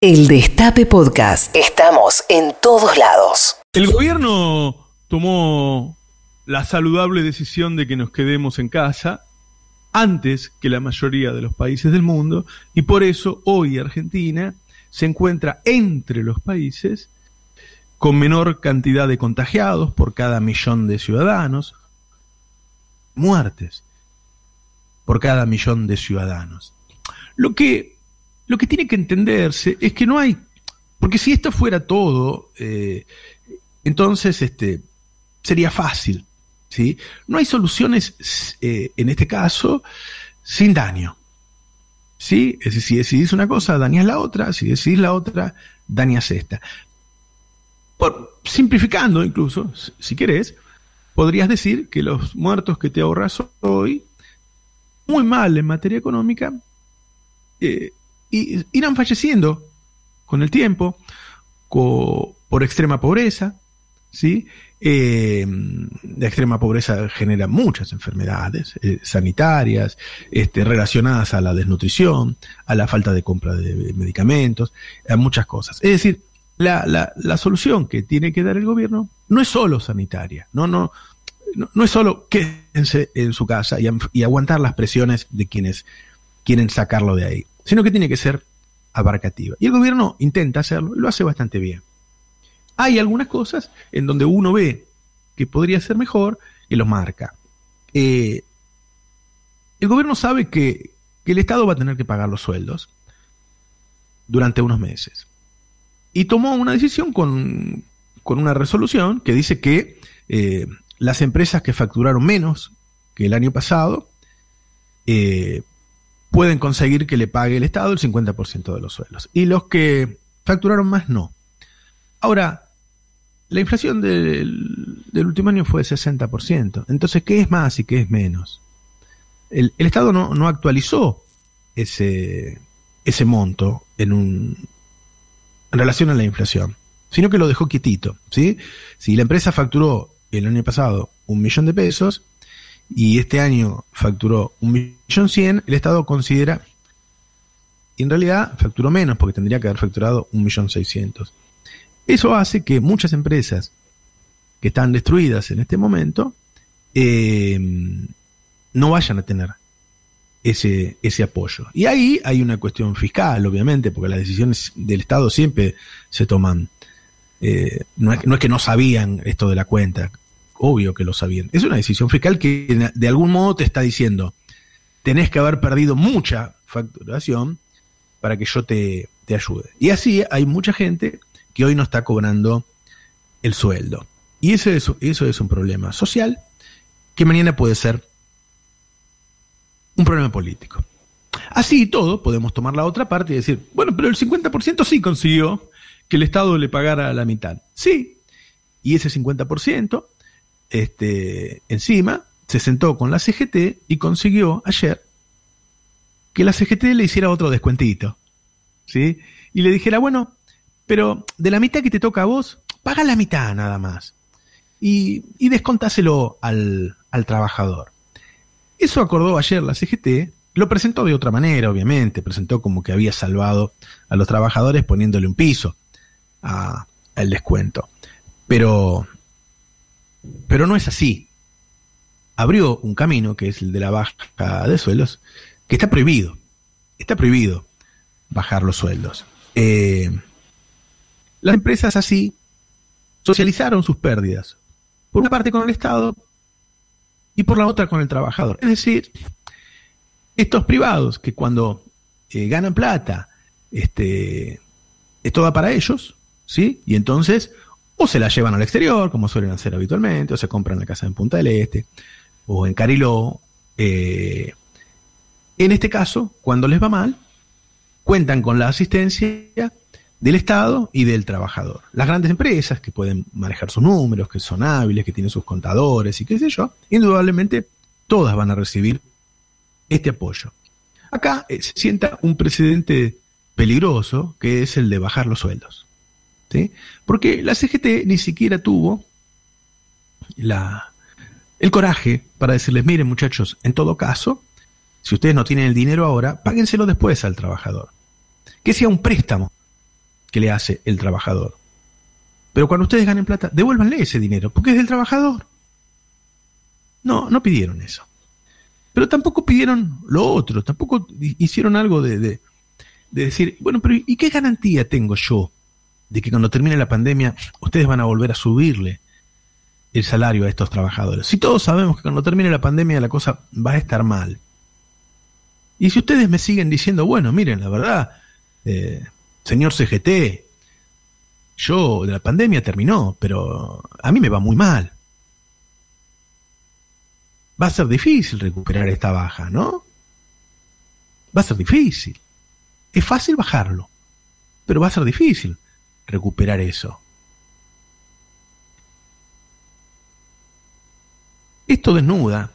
El Destape Podcast. Estamos en todos lados. El gobierno tomó la saludable decisión de que nos quedemos en casa antes que la mayoría de los países del mundo y por eso hoy Argentina se encuentra entre los países con menor cantidad de contagiados por cada millón de ciudadanos, muertes por cada millón de ciudadanos. Lo que lo que tiene que entenderse es que no hay, porque si esto fuera todo, eh, entonces este, sería fácil. ¿sí? No hay soluciones, eh, en este caso, sin daño. ¿sí? Es decir, si decidís una cosa, dañas la otra, si decidís la otra, dañas esta. Por, simplificando incluso, si querés, podrías decir que los muertos que te ahorras hoy, muy mal en materia económica, eh, y irán falleciendo con el tiempo por extrema pobreza, ¿sí? Eh, la extrema pobreza genera muchas enfermedades eh, sanitarias, este, relacionadas a la desnutrición, a la falta de compra de medicamentos, a muchas cosas. Es decir, la, la, la solución que tiene que dar el gobierno no es solo sanitaria, no, no, no, es solo quédense en su casa y aguantar las presiones de quienes quieren sacarlo de ahí sino que tiene que ser abarcativa. Y el gobierno intenta hacerlo lo hace bastante bien. Hay algunas cosas en donde uno ve que podría ser mejor y lo marca. Eh, el gobierno sabe que, el Estado va a tener que pagar los sueldos durante unos meses. Y tomó una decisión con, una resolución que dice que eh, las empresas que facturaron menos que el año pasado eh, pueden conseguir que le pague el Estado el 50% de los sueldos. Y los que facturaron más, no. Ahora, la inflación del, último año fue de 60%. Entonces, ¿qué es más y qué es menos? El, Estado no, actualizó ese, monto en, un, en relación a la inflación, sino que lo dejó quietito. ¿sí? Si la empresa facturó el año pasado un millón de pesos, y este año facturó un millón cien, el Estado considera, y en realidad facturó menos porque tendría que haber facturado un millón seiscientos. Eso hace que muchas empresas que están destruidas en este momento eh, no vayan a tener ese, ese apoyo. Y ahí hay una cuestión fiscal, obviamente, porque las decisiones del Estado siempre se toman. Eh, no, es, no es que no sabían esto de la cuenta, obvio que lo sabían. Es una decisión fiscal que de algún modo te está diciendo, tenés que haber perdido mucha facturación para que yo te, ayude. Y así hay mucha gente que hoy no está cobrando el sueldo. Y eso es, eso es un problema social que mañana puede ser un problema político. Así y todo, podemos tomar la otra parte y decir, bueno, pero el 50% sí consiguió que el Estado le pagara la mitad. Sí, y ese 50% este, encima, se sentó con la CGT y consiguió ayer que la CGT le hiciera otro descuentito. ¿Sí? Y le dijera, bueno, pero de la mitad que te toca a vos, paga la mitad nada más. Y, y descontáselo al, al trabajador. Eso acordó ayer la CGT, lo presentó de otra manera, obviamente, presentó como que había salvado a los trabajadores poniéndole un piso al descuento. Pero pero no es así. Abrió un camino, que es el de la baja de sueldos, que está prohibido. Está prohibido bajar los sueldos. Eh, las empresas así socializaron sus pérdidas. Por una parte con el Estado y por la otra con el trabajador. Es decir, estos privados que cuando eh, ganan plata, este, es toda para ellos, ¿sí? Y entonces o se la llevan al exterior, como suelen hacer habitualmente, o se compran la casa en Punta del Este, o en Cariló. Eh, en este caso, cuando les va mal, cuentan con la asistencia del Estado y del trabajador. Las grandes empresas que pueden manejar sus números, que son hábiles, que tienen sus contadores y qué sé yo, indudablemente todas van a recibir este apoyo. Acá eh, se sienta un precedente peligroso que es el de bajar los sueldos. Porque la CGT ni siquiera tuvo la, el coraje para decirles, miren muchachos, en todo caso, si ustedes no tienen el dinero ahora, páguenselo después al trabajador. Que sea un préstamo que le hace el trabajador. Pero cuando ustedes ganen plata, devuélvanle ese dinero, porque es del trabajador. No, no pidieron eso. Pero tampoco pidieron lo otro, tampoco hicieron algo de, de, decir, bueno, pero ¿y qué garantía tengo yo de que cuando termine la pandemia ustedes van a volver a subirle el salario a estos trabajadores? Si todos sabemos que cuando termine la pandemia la cosa va a estar mal. Y si ustedes me siguen diciendo, bueno, miren, la verdad, eh, señor CGT, yo la pandemia terminó, pero a mí me va muy mal. Va a ser difícil recuperar esta baja, ¿no? Va a ser difícil. Es fácil bajarlo, pero va a ser difícil recuperar eso. Esto desnuda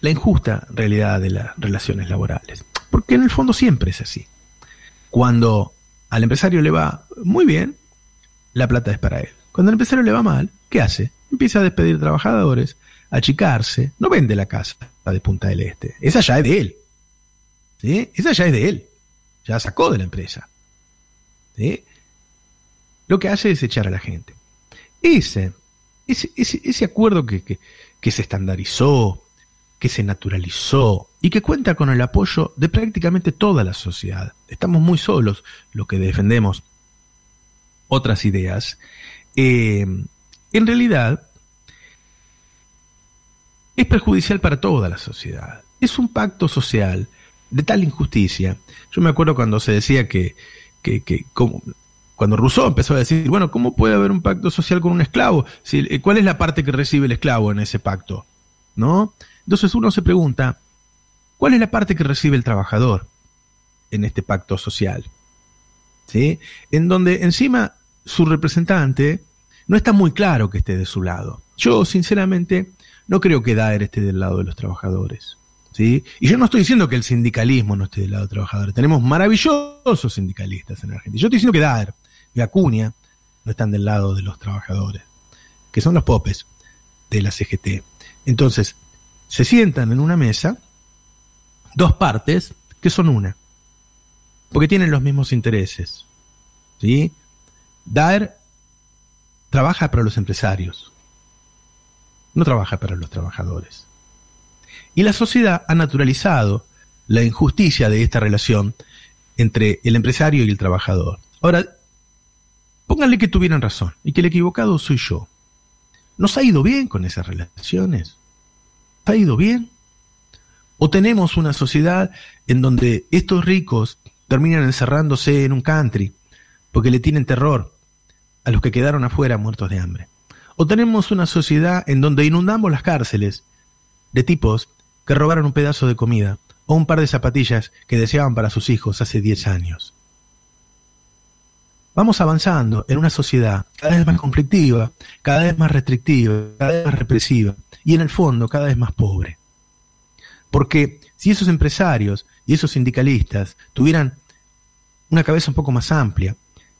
la injusta realidad de las relaciones laborales, porque en el fondo siempre es así. Cuando al empresario le va muy bien, la plata es para él. Cuando al empresario le va mal, ¿qué hace? Empieza a despedir trabajadores, a achicarse, no vende la casa de Punta del Este. Esa ya es de él. ¿Sí? Esa ya es de él. Ya sacó de la empresa. ¿Sí? Lo que hace es echar a la gente. Ese, ese, ese, acuerdo que, que se estandarizó, que se naturalizó y que cuenta con el apoyo de prácticamente toda la sociedad. Estamos muy solos los que defendemos otras ideas. Eh, en realidad, es perjudicial para toda la sociedad. Es un pacto social de tal injusticia. Yo me acuerdo cuando se decía que, cuando Rousseau empezó a decir, bueno, ¿cómo puede haber un pacto social con un esclavo? Eh, ¿Cuál es la parte que recibe el esclavo en ese pacto? ¿No? Entonces uno se pregunta, ¿cuál es la parte que recibe el trabajador en este pacto social? ¿Sí? En donde encima su representante no está muy claro que esté de su lado. Yo, sinceramente, no creo que Daer esté del lado de los trabajadores. ¿sí? Y yo no estoy diciendo que el sindicalismo no esté del lado de los trabajadores. Tenemos maravillosos sindicalistas en Argentina. Yo estoy diciendo que Daer y Acuña no están del lado de los trabajadores, que son los popes de la CGT. Entonces, se sientan en una mesa dos partes que son una, porque tienen los mismos intereses. ¿sí? Daer trabaja para los empresarios, no trabaja para los trabajadores. Y la sociedad ha naturalizado la injusticia de esta relación entre el empresario y el trabajador. Ahora, pónganle que tuvieran razón y que el equivocado soy yo. ¿Nos ha ido bien con esas relaciones? ha ido bien? ¿O tenemos una sociedad en donde estos ricos terminan encerrándose en un country porque le tienen terror a los que quedaron afuera muertos de hambre? ¿O tenemos una sociedad en donde inundamos las cárceles de tipos que robaron un pedazo de comida o un par de zapatillas que deseaban para sus hijos hace 10 años? Vamos avanzando en una sociedad cada vez más conflictiva, cada vez más restrictiva, cada vez más represiva y en el fondo cada vez más pobre. Porque si esos empresarios y esos sindicalistas tuvieran una cabeza un poco más amplia,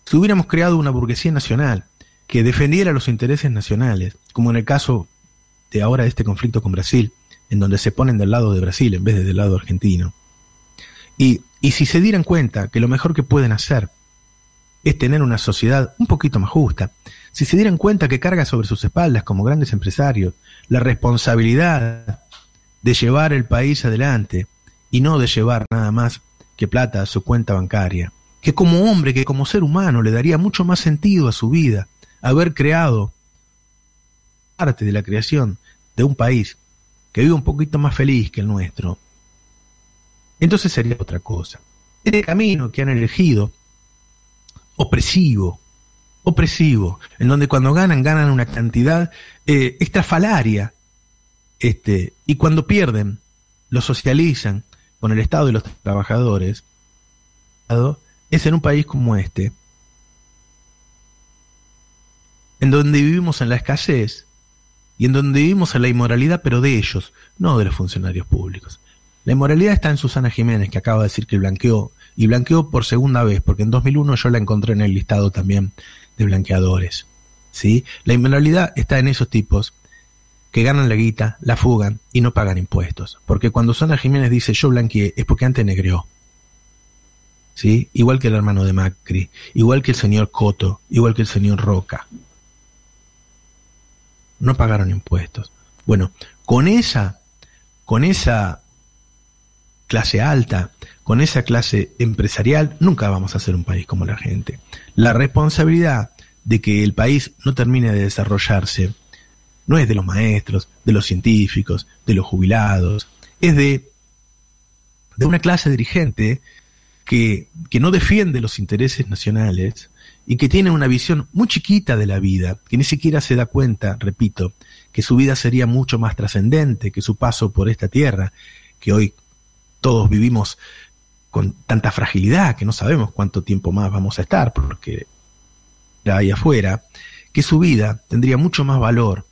si hubiéramos creado una burguesía nacional que defendiera los intereses nacionales, como en el caso de ahora este conflicto con Brasil, en donde se ponen del lado de Brasil en vez de del lado argentino, y, y si se dieran cuenta que lo mejor que pueden hacer es tener una sociedad un poquito más justa. Si se dieran cuenta que carga sobre sus espaldas como grandes empresarios la responsabilidad de llevar el país adelante y no de llevar nada más que plata a su cuenta bancaria, que como hombre, que como ser humano le daría mucho más sentido a su vida haber creado parte de la creación de un país que vive un poquito más feliz que el nuestro, entonces sería otra cosa. Este camino que han elegido opresivo, opresivo, en donde cuando ganan, ganan una cantidad eh, extrafalaria, este, y cuando pierden, lo socializan con el Estado y los trabajadores, es en un país como este, en donde vivimos en la escasez y en donde vivimos en la inmoralidad, pero de ellos, no de los funcionarios públicos. La inmoralidad está en Susana Jiménez, que acaba de decir que blanqueó y blanqueó por segunda vez, porque en 2001 yo la encontré en el listado también de blanqueadores. ¿sí? La inmoralidad está en esos tipos que ganan la guita, la fugan y no pagan impuestos. Porque cuando Susana Jiménez dice yo blanqueé es porque antes negreó. ¿sí? igual que el hermano de Macri, igual que el señor Coto, igual que el señor Roca. No pagaron impuestos. Bueno, con esa, con esa clase alta, con esa clase empresarial, nunca vamos a ser un país como la gente. La responsabilidad de que el país no termine de desarrollarse no es de los maestros, de los científicos, de los jubilados, es de, de una clase dirigente que, que no defiende los intereses nacionales y que tiene una visión muy chiquita de la vida, que ni siquiera se da cuenta, repito, que su vida sería mucho más trascendente que su paso por esta tierra, que hoy todos vivimos con tanta fragilidad que no sabemos cuánto tiempo más vamos a estar, porque ahí afuera, que su vida tendría mucho más valor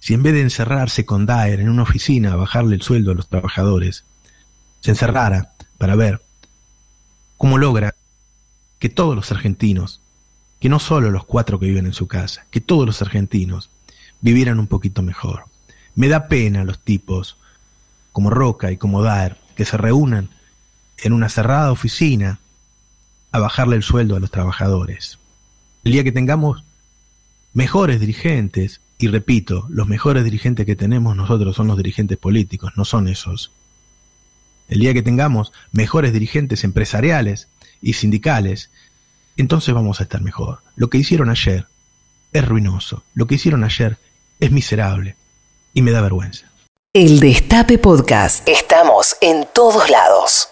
si en vez de encerrarse con Daer en una oficina a bajarle el sueldo a los trabajadores, se encerrara para ver cómo logra que todos los argentinos, que no solo los cuatro que viven en su casa, que todos los argentinos vivieran un poquito mejor. Me da pena los tipos como Roca y como Daer que se reúnan en una cerrada oficina a bajarle el sueldo a los trabajadores. El día que tengamos mejores dirigentes, y repito, los mejores dirigentes que tenemos nosotros son los dirigentes políticos, no son esos. El día que tengamos mejores dirigentes empresariales y sindicales, entonces vamos a estar mejor. Lo que hicieron ayer es ruinoso. Lo que hicieron ayer es miserable y me da vergüenza. El Destape Podcast. Estamos en todos lados.